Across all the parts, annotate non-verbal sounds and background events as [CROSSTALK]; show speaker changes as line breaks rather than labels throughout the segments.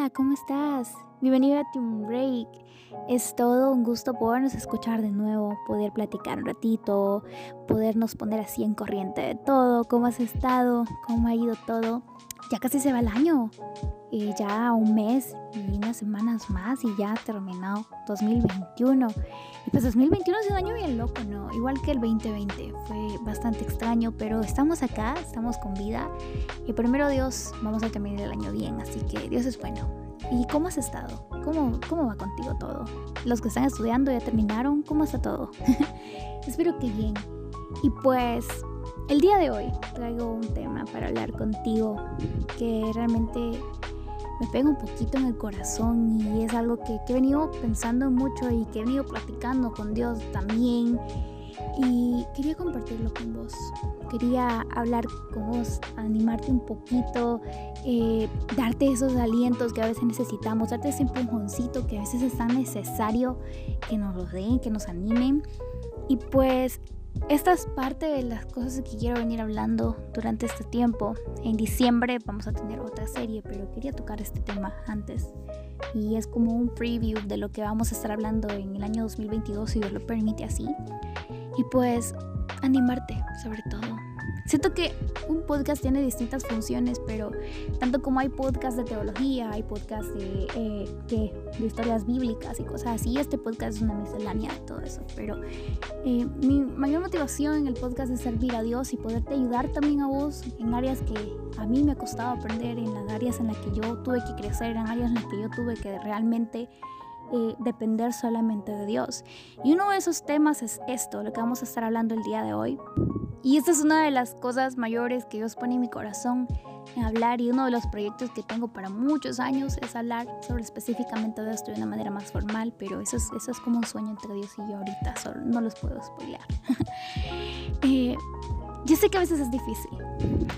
Hola, ¿cómo estás? Bienvenido a Team Break. Es todo un gusto podernos escuchar de nuevo, poder platicar un ratito, podernos poner así en corriente de todo, cómo has estado, cómo ha ido todo. Ya casi se va el año, y ya un mes y unas semanas más y ya ha terminado 2021. Pues 2021 es un año bien loco, ¿no? Igual que el 2020, fue bastante extraño, pero estamos acá, estamos con vida y primero Dios vamos a terminar el año bien, así que Dios es bueno. ¿Y cómo has estado? ¿Cómo, cómo va contigo todo? Los que están estudiando ya terminaron, ¿cómo está todo? [LAUGHS] Espero que bien. Y pues el día de hoy traigo un tema para hablar contigo que realmente me pega un poquito en el corazón y es algo que, he venido pensando mucho y que he venido platicando con Dios también. Y quería compartirlo con vos. Quería hablar con vos, animarte un poquito, eh, darte esos alientos que a veces necesitamos, darte ese empujoncito que a veces es tan necesario que nos lo den, que nos animen. Y pues esta es parte de las cosas que quiero venir hablando durante este tiempo. En diciembre vamos a tener otra serie, pero quería tocar este tema antes. Y es como un preview de lo que vamos a estar hablando en el año 2022, si Dios lo permite así. Y pues animarte sobre todo Siento que un podcast tiene distintas funciones, pero tanto como hay podcasts de teología, hay podcasts de, eh, de, historias bíblicas y cosas así, este podcast es una miscelánea de todo eso. Pero eh, mi mayor motivación en el podcast es servir a Dios y poderte ayudar también a vos en áreas que a mí me ha costado aprender, en las áreas en las que yo tuve que crecer, en áreas en las que yo tuve que realmente eh, depender solamente de Dios. Y uno de esos temas es esto, lo que vamos a estar hablando el día de hoy. Y esta es una de las cosas mayores que Dios pone en mi corazón en hablar y uno de los proyectos que tengo para muchos años es hablar sobre específicamente de esto de una manera más formal, pero eso es, eso es como un sueño entre Dios y yo ahorita, solo no los puedo spoilear. [LAUGHS] eh, yo sé que a veces es difícil.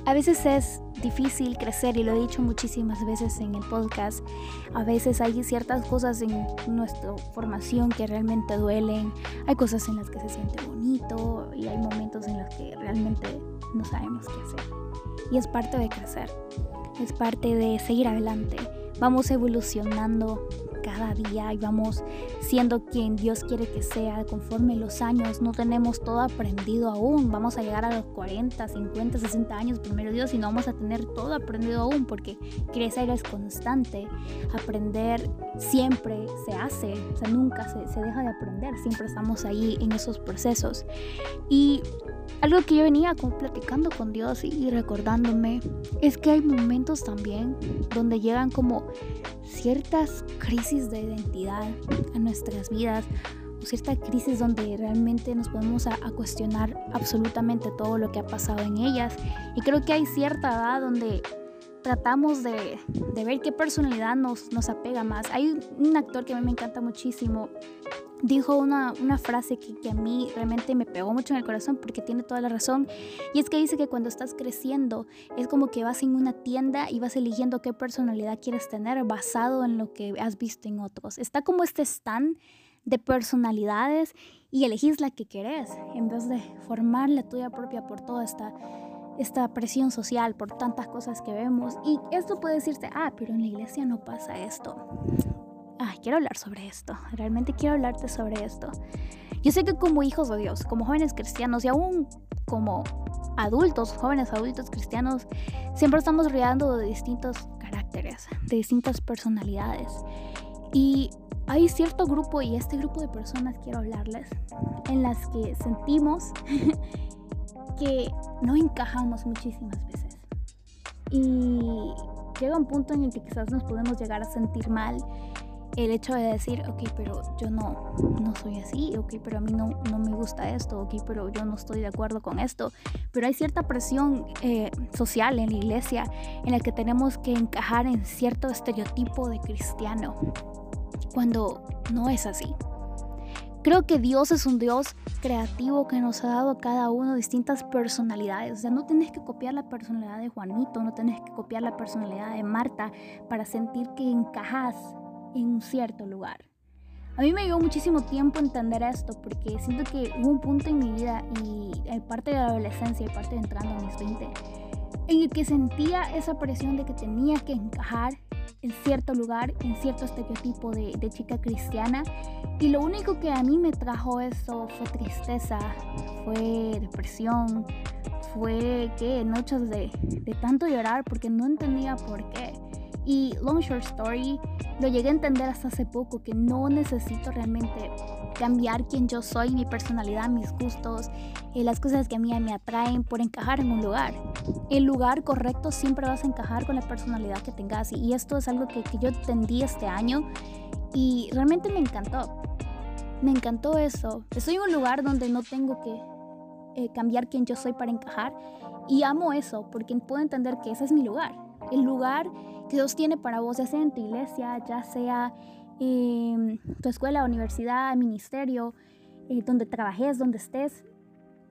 A veces es difícil crecer y lo he dicho muchísimas veces en el podcast. A veces hay ciertas cosas en nuestra formación que realmente duelen. Hay cosas en las que se siente bonito y hay momentos en los que realmente no sabemos qué hacer. Y es parte de crecer. Es parte de seguir adelante. Vamos evolucionando cada día y vamos siendo quien Dios quiere que sea conforme los años. No tenemos todo aprendido aún. Vamos a llegar a los 40, 50, 60 años primero Dios y no vamos a tener todo aprendido aún porque crecer es constante. Aprender siempre se hace, o sea, nunca se, se deja de aprender. Siempre estamos ahí en esos procesos. Y algo que yo venía como platicando con Dios y recordándome es que hay momentos también donde llegan como ciertas crisis de identidad a nuestras vidas o cierta crisis donde realmente nos podemos a, cuestionar absolutamente todo lo que ha pasado en ellas. Y creo que hay cierta edad donde tratamos de, de ver qué personalidad nos, nos apega más. Hay un actor que a mí me encanta muchísimo dijo una, una frase que, que, a mí realmente me pegó mucho en el corazón porque tiene toda la razón. Y es que dice que cuando estás creciendo es como que vas en una tienda y vas eligiendo qué personalidad quieres tener basado en lo que has visto en otros. Está como este stand de personalidades y elegís la que querés en vez de formar la tuya propia por toda esta esta presión social por tantas cosas que vemos y esto puede decirse, ah, pero en la iglesia no pasa esto ay, quiero hablar sobre esto, realmente quiero hablarte sobre esto. Yo sé que como hijos de Dios, como jóvenes cristianos y aún como adultos, jóvenes adultos cristianos, siempre estamos rodeando de distintos caracteres, de distintas personalidades. Y hay cierto grupo, y este grupo de personas quiero hablarles, en las que sentimos [LAUGHS] que no encajamos muchísimas veces. Y llega un punto en el que quizás nos podemos llegar a sentir mal el hecho de decir, ok, pero yo no, no soy así, ok, pero a mí no, no me gusta esto, ok, pero yo no estoy de acuerdo con esto. Pero hay cierta presión eh, social en la iglesia en la que tenemos que encajar en cierto estereotipo de cristiano, cuando no es así. Creo que Dios es un Dios creativo que nos ha dado a cada uno distintas personalidades. O sea, no tenés que copiar la personalidad de Juanito, no tenés que copiar la personalidad de Marta para sentir que encajas en un cierto lugar. A mí me llevó muchísimo tiempo entender esto porque siento que hubo un punto en mi vida y en parte de la adolescencia y parte de entrando a mis 20 en el que sentía esa presión de que tenía que encajar en cierto lugar, en cierto estereotipo de, de, chica cristiana. Y lo único que a mí me trajo eso fue tristeza, fue depresión, fue que noches de, de tanto llorar porque no entendía por qué. Y long short story, lo llegué a entender hasta hace poco, que no necesito realmente cambiar quién yo soy, mi personalidad, mis gustos, eh, las cosas que a mí me atraen por encajar en un lugar. El lugar correcto siempre vas a encajar con la personalidad que tengas y esto es algo que, que yo entendí este año y realmente me encantó. Me encantó eso. En un lugar donde no tengo que eh, cambiar quién yo soy para encajar y amo eso porque puedo entender que ese es mi lugar. El lugar que Dios tiene para vos, ya sea en tu iglesia, ya sea en tu escuela, universidad, ministerio, eh, donde trabajes, donde estés,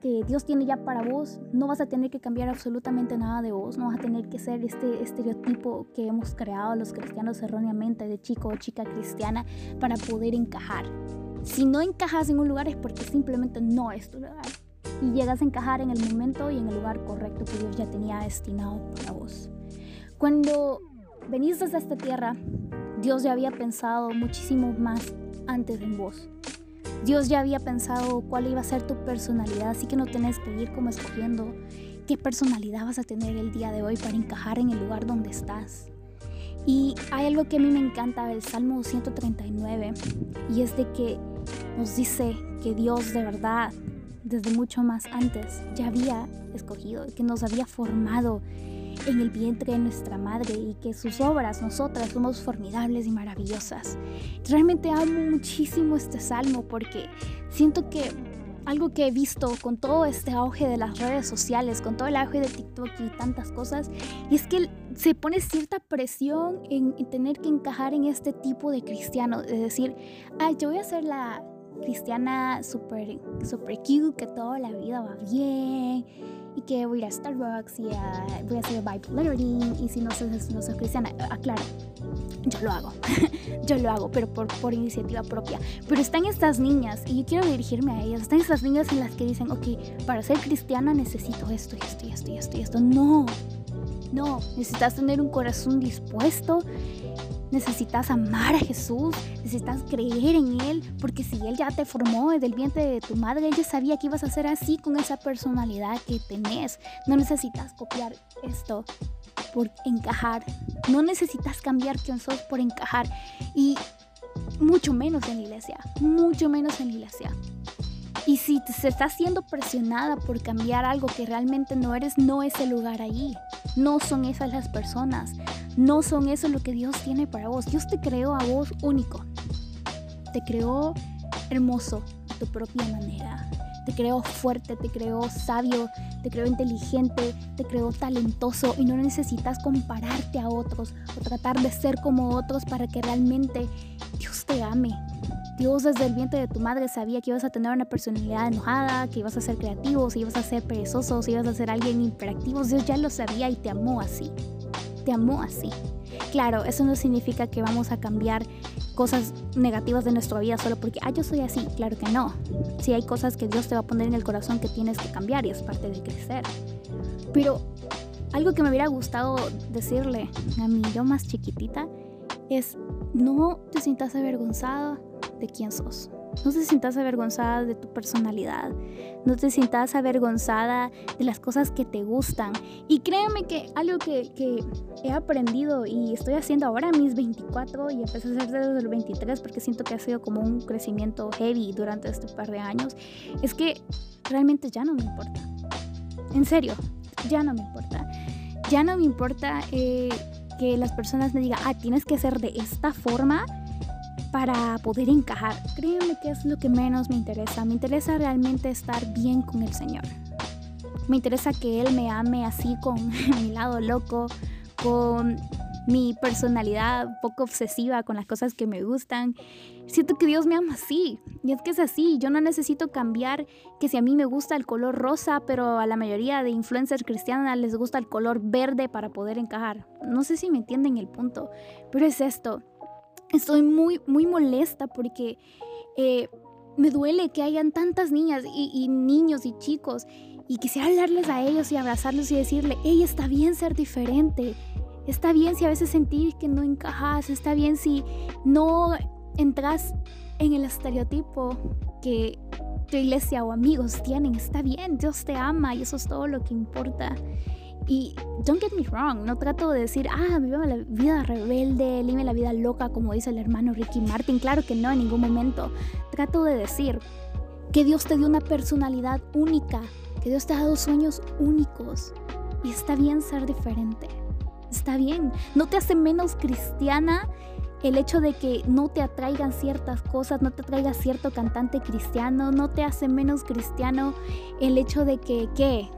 que Dios tiene ya para vos, no vas a tener que cambiar absolutamente nada de vos, no vas a tener que ser este estereotipo que hemos creado los cristianos erróneamente de chico o chica cristiana para poder encajar. Si no encajas en un lugar es porque simplemente no es tu lugar y llegas a encajar en el momento y en el lugar correcto que Dios ya tenía destinado para vos. Cuando venís desde esta tierra, Dios ya había pensado muchísimo más antes en vos. Dios ya había pensado cuál iba a ser tu personalidad, así que no tenés que ir como escogiendo qué personalidad vas a tener el día de hoy para encajar en el lugar donde estás. Y hay algo que a mí me encanta del Salmo 139 y es de que nos dice que Dios de verdad desde mucho más antes ya había escogido, que nos había formado en el vientre de nuestra madre y que sus obras, nosotras, somos formidables y maravillosas. Realmente amo muchísimo este salmo porque siento que algo que he visto con todo este auge de las redes sociales, con todo el auge de TikTok y tantas cosas, y es que se pone cierta presión en, tener que encajar en este tipo de cristiano, de decir, ay, yo voy a ser la cristiana super, super cute, que toda la vida va bien y que voy a ir a Starbucks y voy a hacer Bible learning y si no soy, no soy cristiana, aclaro, yo lo hago, [LAUGHS] yo lo hago, pero por, por iniciativa propia. Pero están estas niñas y yo quiero dirigirme a ellas, están estas niñas en las que dicen, ok, para ser cristiana necesito esto esto esto esto esto. No, no, necesitas tener un corazón dispuesto necesitas amar a Jesús, necesitas creer en Él, porque si Él ya te formó desde el vientre de tu madre, Él ya sabía que ibas a ser así con esa personalidad que tenés. No necesitas copiar esto por encajar, no necesitas cambiar quién sos por encajar y mucho menos en la iglesia, mucho menos en la iglesia. Y si se está siendo presionada por cambiar algo que realmente no eres, no es el lugar ahí. No son esas las personas. No son eso lo que Dios tiene para vos. Dios te creó a vos único. Te creó hermoso a tu propia manera. Te creó fuerte, te creó sabio, te creó inteligente, te creó talentoso y no necesitas compararte a otros o tratar de ser como otros para que realmente Dios te ame. Dios desde el vientre de tu madre sabía que ibas a tener una personalidad enojada, que ibas a ser creativo, si ibas a ser perezoso, si ibas a ser alguien hiperactivo. Dios ya lo sabía y te amó así te amó así. Claro, eso no significa que vamos a cambiar cosas negativas de nuestra vida solo porque, ah, yo soy así. Claro que no. Si hay cosas que Dios te va a poner en el corazón que tienes que cambiar y es parte de crecer. Pero algo que me hubiera gustado decirle a mi yo más chiquitita es, no te sientas avergonzada de quién sos. No te sientas avergonzada de tu personalidad. No te sientas avergonzada de las cosas que te gustan. Y créeme que algo que, que, he aprendido y estoy haciendo ahora mis 24 y empecé a hacer desde los 23 porque siento que ha sido como un crecimiento heavy durante este par de años, es que realmente ya no me importa. En serio, ya no me importa. Ya no me importa eh, que las personas me digan, ah, tienes que ser de esta forma para poder encajar. Créeme que es lo que menos me interesa. Me interesa realmente estar bien con el Señor. Me interesa que Él me ame así con [LAUGHS] mi lado loco, con mi personalidad poco obsesiva con las cosas que me gustan. Siento que Dios me ama así. Y es que es así. Yo no necesito cambiar que si a mí me gusta el color rosa, pero a la mayoría de influencers cristianas les gusta el color verde para poder encajar. No sé si me entienden el punto, pero es esto estoy muy, muy molesta porque eh, me duele que hayan tantas niñas y, niños y chicos y quisiera hablarles a ellos y abrazarlos y decirle, ella está bien ser diferente, Está bien si a veces sentís que no encajas, está bien si no entras en el estereotipo que tu iglesia o amigos tienen. Está bien, Dios te ama y eso es todo lo que importa. Y don't get me wrong, no trato de decir, ah, vive la vida rebelde, vive la vida loca, como dice el hermano Ricky Martin. Claro que no, en ningún momento. Trato de decir que Dios te dio una personalidad única, que Dios te ha dado sueños únicos. Y está bien ser diferente. Está bien. No te hace menos cristiana el hecho de que no te atraigan ciertas cosas, no te atraiga cierto cantante cristiano, no te hace menos cristiano el hecho de que, ¿qué?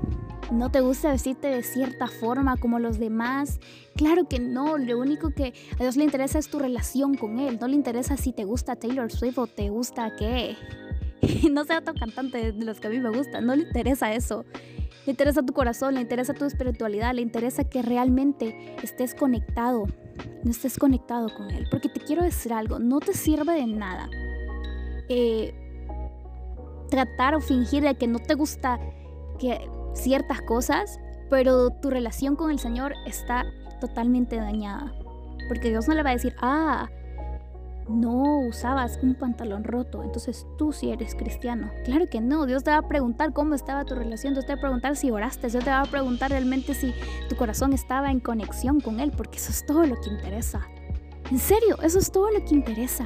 ¿No te gusta vestirte de cierta forma como los demás? Claro que no, lo único que a Dios le interesa es tu relación con Él, no le interesa si te gusta Taylor Swift o te gusta qué. [LAUGHS] no sea otro cantante de los que a mí me gustan, no le interesa eso. Le interesa tu corazón, le interesa tu espiritualidad, le interesa que realmente estés conectado, no estés conectado con Él. Porque te quiero decir algo, no te sirve de nada eh, tratar o fingir de que no te gusta que ciertas cosas, pero tu relación con el Señor está totalmente dañada. Porque Dios no le va a decir, ah, no usabas un pantalón roto, entonces tú sí eres cristiano. Claro que no, Dios te va a preguntar cómo estaba tu relación, Dios te va a preguntar si oraste, Dios te va a preguntar realmente si tu corazón estaba en conexión con Él, porque eso es todo lo que interesa. En serio, eso es todo lo que interesa.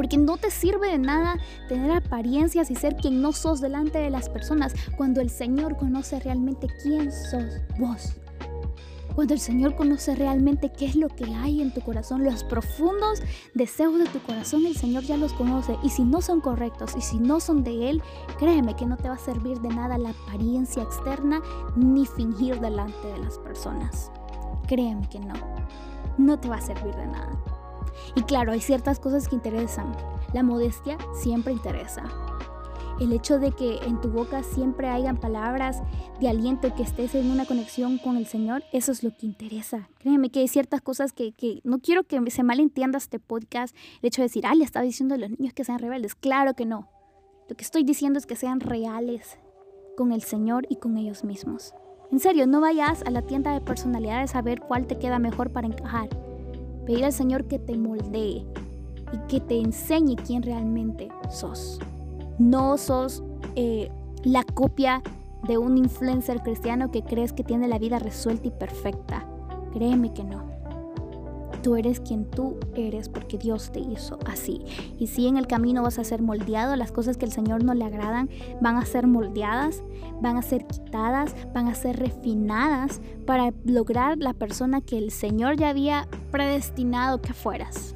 Porque no te sirve de nada tener apariencias y ser quien no sos delante de las personas cuando el Señor conoce realmente quién sos vos. Cuando el Señor conoce realmente qué es lo que hay en tu corazón, los profundos deseos de tu corazón, el Señor ya los conoce. Y si no son correctos y si no son de Él, créeme que no te va a servir de nada la apariencia externa ni fingir delante de las personas. Créeme que no. No te va a servir de nada. Y claro, hay ciertas cosas que interesan. La modestia siempre interesa. El hecho de que en tu boca siempre hayan palabras de aliento, que estés en una conexión con el Señor, eso es lo que interesa. Créeme que hay ciertas cosas que, no quiero que se malentienda este podcast. El hecho de decir, ah, le estaba diciendo a los niños que sean rebeldes. Claro que no. Lo que estoy diciendo es que sean reales con el Señor y con ellos mismos. En serio, no vayas a la tienda de personalidades a ver cuál te queda mejor para encajar pedir al Señor que te moldee y que te enseñe quién realmente sos. No sos eh, la copia de un influencer cristiano que crees que tiene la vida resuelta y perfecta. Créeme que no. Tú eres quien tú eres porque Dios te hizo así. Y si en el camino vas a ser moldeado, las cosas que el Señor no le agradan van a ser moldeadas, van a ser quitadas, van a ser refinadas para lograr la persona que el Señor ya había predestinado que fueras.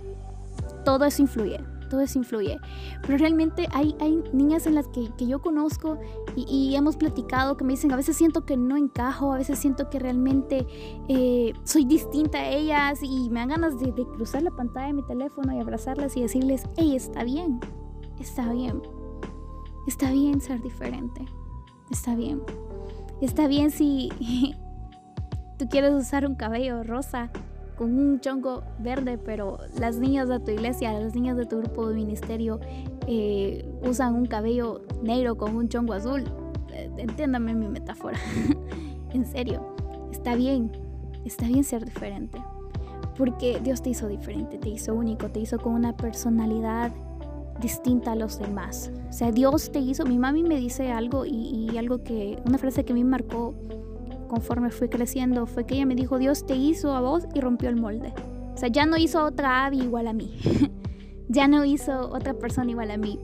Todo eso influye todo eso influye. Pero realmente hay, hay niñas en las que, yo conozco y, hemos platicado que me dicen, a veces siento que no encajo, a veces siento que realmente eh, soy distinta a ellas y me dan ganas de, de cruzar la pantalla de mi teléfono y abrazarlas y decirles, hey, está bien, está bien, está bien ser diferente, está bien, está bien si [LAUGHS] tú quieres usar un cabello rosa con un chongo verde, pero las niñas de tu iglesia, las niñas de tu grupo de ministerio eh, usan un cabello negro con un chongo azul. Eh, entiéndame mi metáfora. [LAUGHS] en serio, está bien, está bien ser diferente. Porque Dios te hizo diferente, te hizo único, te hizo con una personalidad distinta a los demás. O sea, Dios te hizo, mi mami me dice algo y, y algo que, una frase que a mí marcó conforme fui creciendo fue que ella me dijo, Dios te hizo a vos y rompió el molde. O sea, ya no hizo otra Abby igual a mí. [LAUGHS] ya no hizo otra persona igual a mí.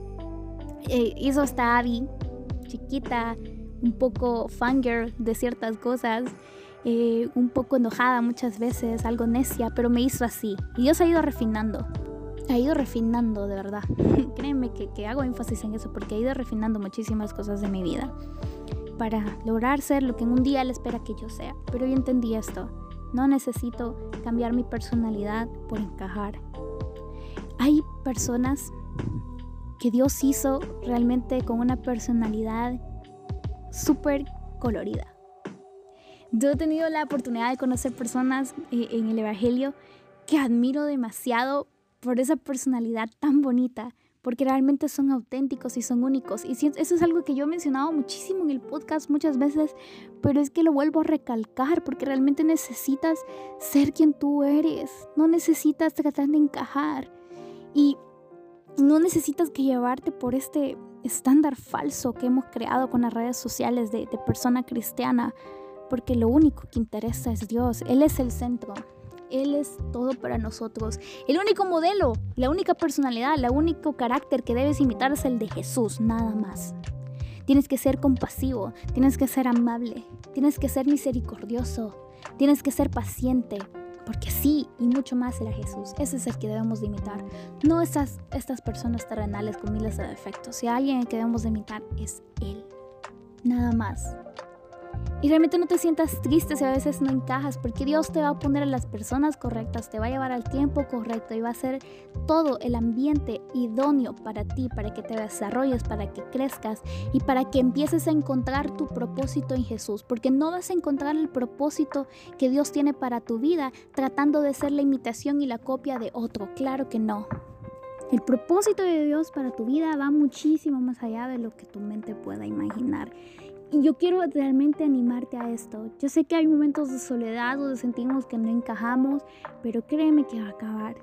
Eh, hizo esta Abby chiquita, un poco fangirl de ciertas cosas, eh, un poco enojada muchas veces, algo necia, pero me hizo así. Y Dios ha ido refinando. Ha ido refinando, de verdad. [LAUGHS] Créeme que, que hago énfasis en eso porque ha ido refinando muchísimas cosas de mi vida para lograr ser lo que en un día Él espera que yo sea. Pero yo entendí esto. No necesito cambiar mi personalidad por encajar. Hay personas que Dios hizo realmente con una personalidad súper colorida. Yo he tenido la oportunidad de conocer personas eh, en el Evangelio que admiro demasiado por esa personalidad tan bonita, porque realmente son auténticos y son únicos. Y eso es algo que yo he mencionado muchísimo en el podcast muchas veces, pero es que lo vuelvo a recalcar porque realmente necesitas ser quien tú eres, no necesitas tratar de encajar y no necesitas que llevarte por este estándar falso que hemos creado con las redes sociales de, de persona cristiana, porque lo único que interesa es Dios, Él es el centro. Él es todo para nosotros. El único modelo, la única personalidad, el único carácter que debes imitar es el de Jesús, nada más. Tienes que ser compasivo, tienes que ser amable, tienes que ser misericordioso, tienes que ser paciente, porque sí, y mucho más era Jesús. Ese es el que debemos de imitar. No estas, estas personas terrenales con miles de defectos. Si hay alguien que debemos de imitar es Él. Nada más. Y realmente no te sientas triste si a veces no encajas, porque Dios te va a poner a las personas correctas, te va a llevar al tiempo correcto y va a ser todo el ambiente idóneo para ti, para que te desarrolles, para que crezcas y para que empieces a encontrar tu propósito en Jesús, porque no vas a encontrar el propósito que Dios tiene para tu vida tratando de ser la imitación y la copia de otro, claro que no. El propósito de Dios para tu vida va muchísimo más allá de lo que tu mente pueda imaginar. Y yo quiero realmente animarte a esto. Yo sé que hay momentos de soledad donde sentimos que no encajamos, pero créeme que va a acabar.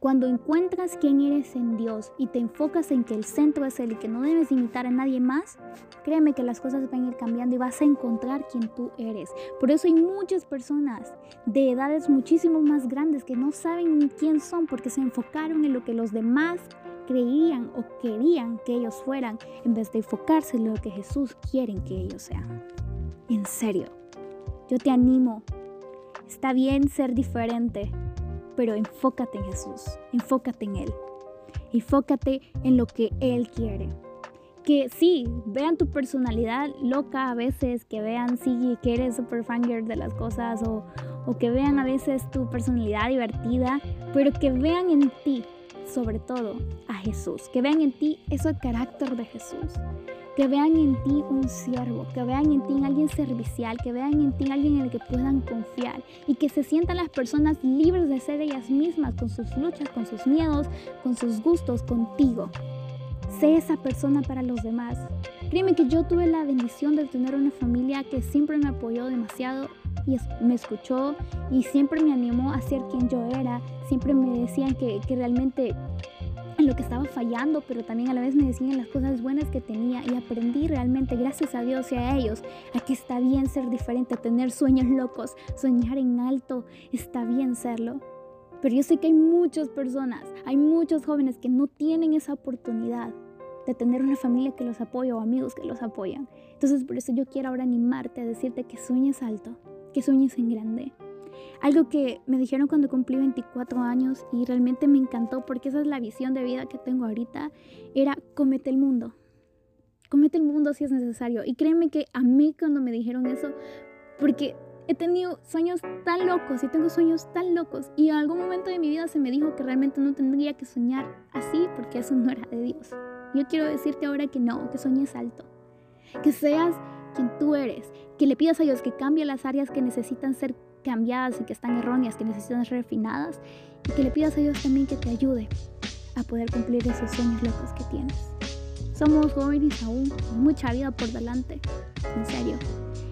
Cuando encuentras quién eres en Dios y te enfocas en que el centro es Él y que no debes imitar a nadie más, créeme que las cosas van a ir cambiando y vas a encontrar quién tú eres. Por eso hay muchas personas de edades muchísimo más grandes que no saben ni quién son porque se enfocaron en lo que los demás creían o querían que ellos fueran en vez de enfocarse en lo que Jesús quiere que ellos sean. En serio, yo te animo. Está bien ser diferente, pero enfócate en Jesús, enfócate en Él, enfócate en lo que Él quiere. Que sí, vean tu personalidad loca a veces, que vean sí, que eres super fanger de las cosas o, o que vean a veces tu personalidad divertida, pero que vean en ti sobre todo Jesús, que vean en ti ese carácter de Jesús, que vean en ti un siervo, que vean en ti alguien servicial, que vean en ti alguien en el que puedan confiar y que se sientan las personas libres de ser ellas mismas con sus luchas, con sus miedos, con sus gustos, contigo. Sé esa persona para los demás. Créeme que yo tuve la bendición de tener una familia que siempre me apoyó demasiado y me escuchó y siempre me animó a ser quien yo era. Siempre me decían que, que realmente en lo que estaba fallando, pero también a la vez me decían las cosas buenas que tenía y aprendí realmente, gracias a Dios y a ellos, a que está bien ser diferente, tener sueños locos, soñar en alto, está bien serlo. Pero yo sé que hay muchas personas, hay muchos jóvenes que no tienen esa oportunidad de tener una familia que los apoya o amigos que los apoyan. Entonces por eso yo quiero ahora animarte a decirte que sueñes alto, que sueñes en grande. Algo que me dijeron cuando cumplí 24 años y realmente me encantó porque esa es la visión de vida que tengo ahorita, era comete el mundo. Comete el mundo si es necesario. Y créeme que a mí cuando me dijeron eso, porque he tenido sueños tan locos y tengo sueños tan locos y en algún momento de mi vida se me dijo que realmente no tendría que soñar así porque eso no era de Dios. Yo quiero decirte ahora que no, que sueñes alto, que seas quien tú eres, que le pidas a Dios que cambie las áreas que necesitan ser cambiadas y que están erróneas, que necesitan ser refinadas, y que le pidas a Dios también que te ayude a poder cumplir esos sueños locos que tienes. Somos jóvenes aún, mucha vida por delante, en serio.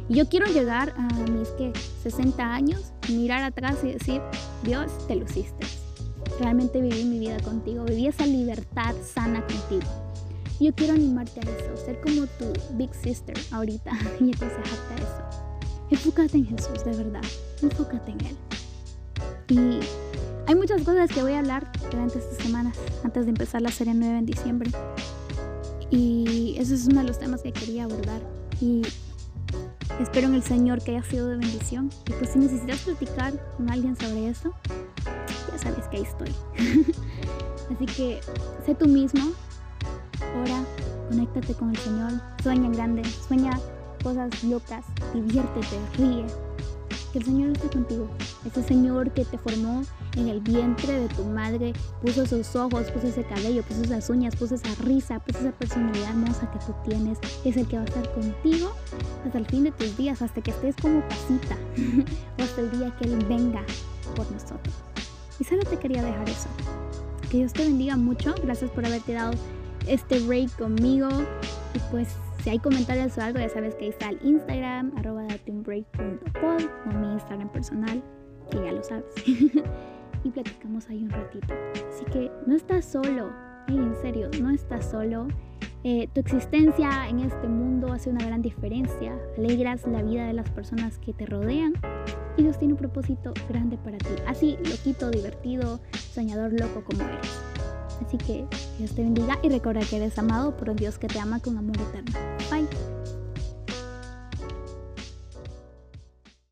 Y yo quiero llegar a mis ¿qué? 60 años, mirar atrás y decir, Dios, te luciste. Realmente viví mi vida contigo, viví esa libertad sana contigo. Yo quiero animarte a eso, ser como tu big sister ahorita [LAUGHS] y aconsejarte a eso. Enfócate en Jesús, de verdad. Enfócate en Él. Y hay muchas cosas que voy a hablar durante estas semanas, antes de empezar la serie 9 en diciembre. Y ese es uno de los temas que quería abordar. Y espero en el Señor que haya sido de bendición. Y pues si necesitas platicar con alguien sobre eso, ya sabes que ahí estoy. [LAUGHS] Así que sé tú mismo, ora, conéctate con el Señor, sueña en grande, sueña cosas locas, diviértete, ríe. Que el Señor esté contigo. Ese Señor que te formó en el vientre de tu madre, puso esos ojos, puso ese cabello, puso esas uñas, puso esa risa, puso esa personalidad hermosa que tú tienes, es el que va a estar contigo hasta el fin de tus días, hasta que estés como pasita, [LAUGHS] o hasta el día que Él venga por nosotros. Y solo te quería dejar eso Que Dios te bendiga mucho. Gracias por haberte dado este break conmigo. Y pues si hay comentarios o algo, ya sabes que ahí está el Instagram, arroba dateunbreak.pod o mi Instagram personal, que ya lo sabes. [LAUGHS] y platicamos ahí un ratito. Así que no estás solo, en serio, no estás solo. Eh, tu existencia en este mundo hace una gran diferencia. Alegras la vida de las personas que te rodean y Dios tiene un propósito grande para ti. Así, loquito, divertido, soñador loco como eres. Así que Dios te bendiga y recuerda que eres amado por un Dios que te ama con amor eterno. Bye.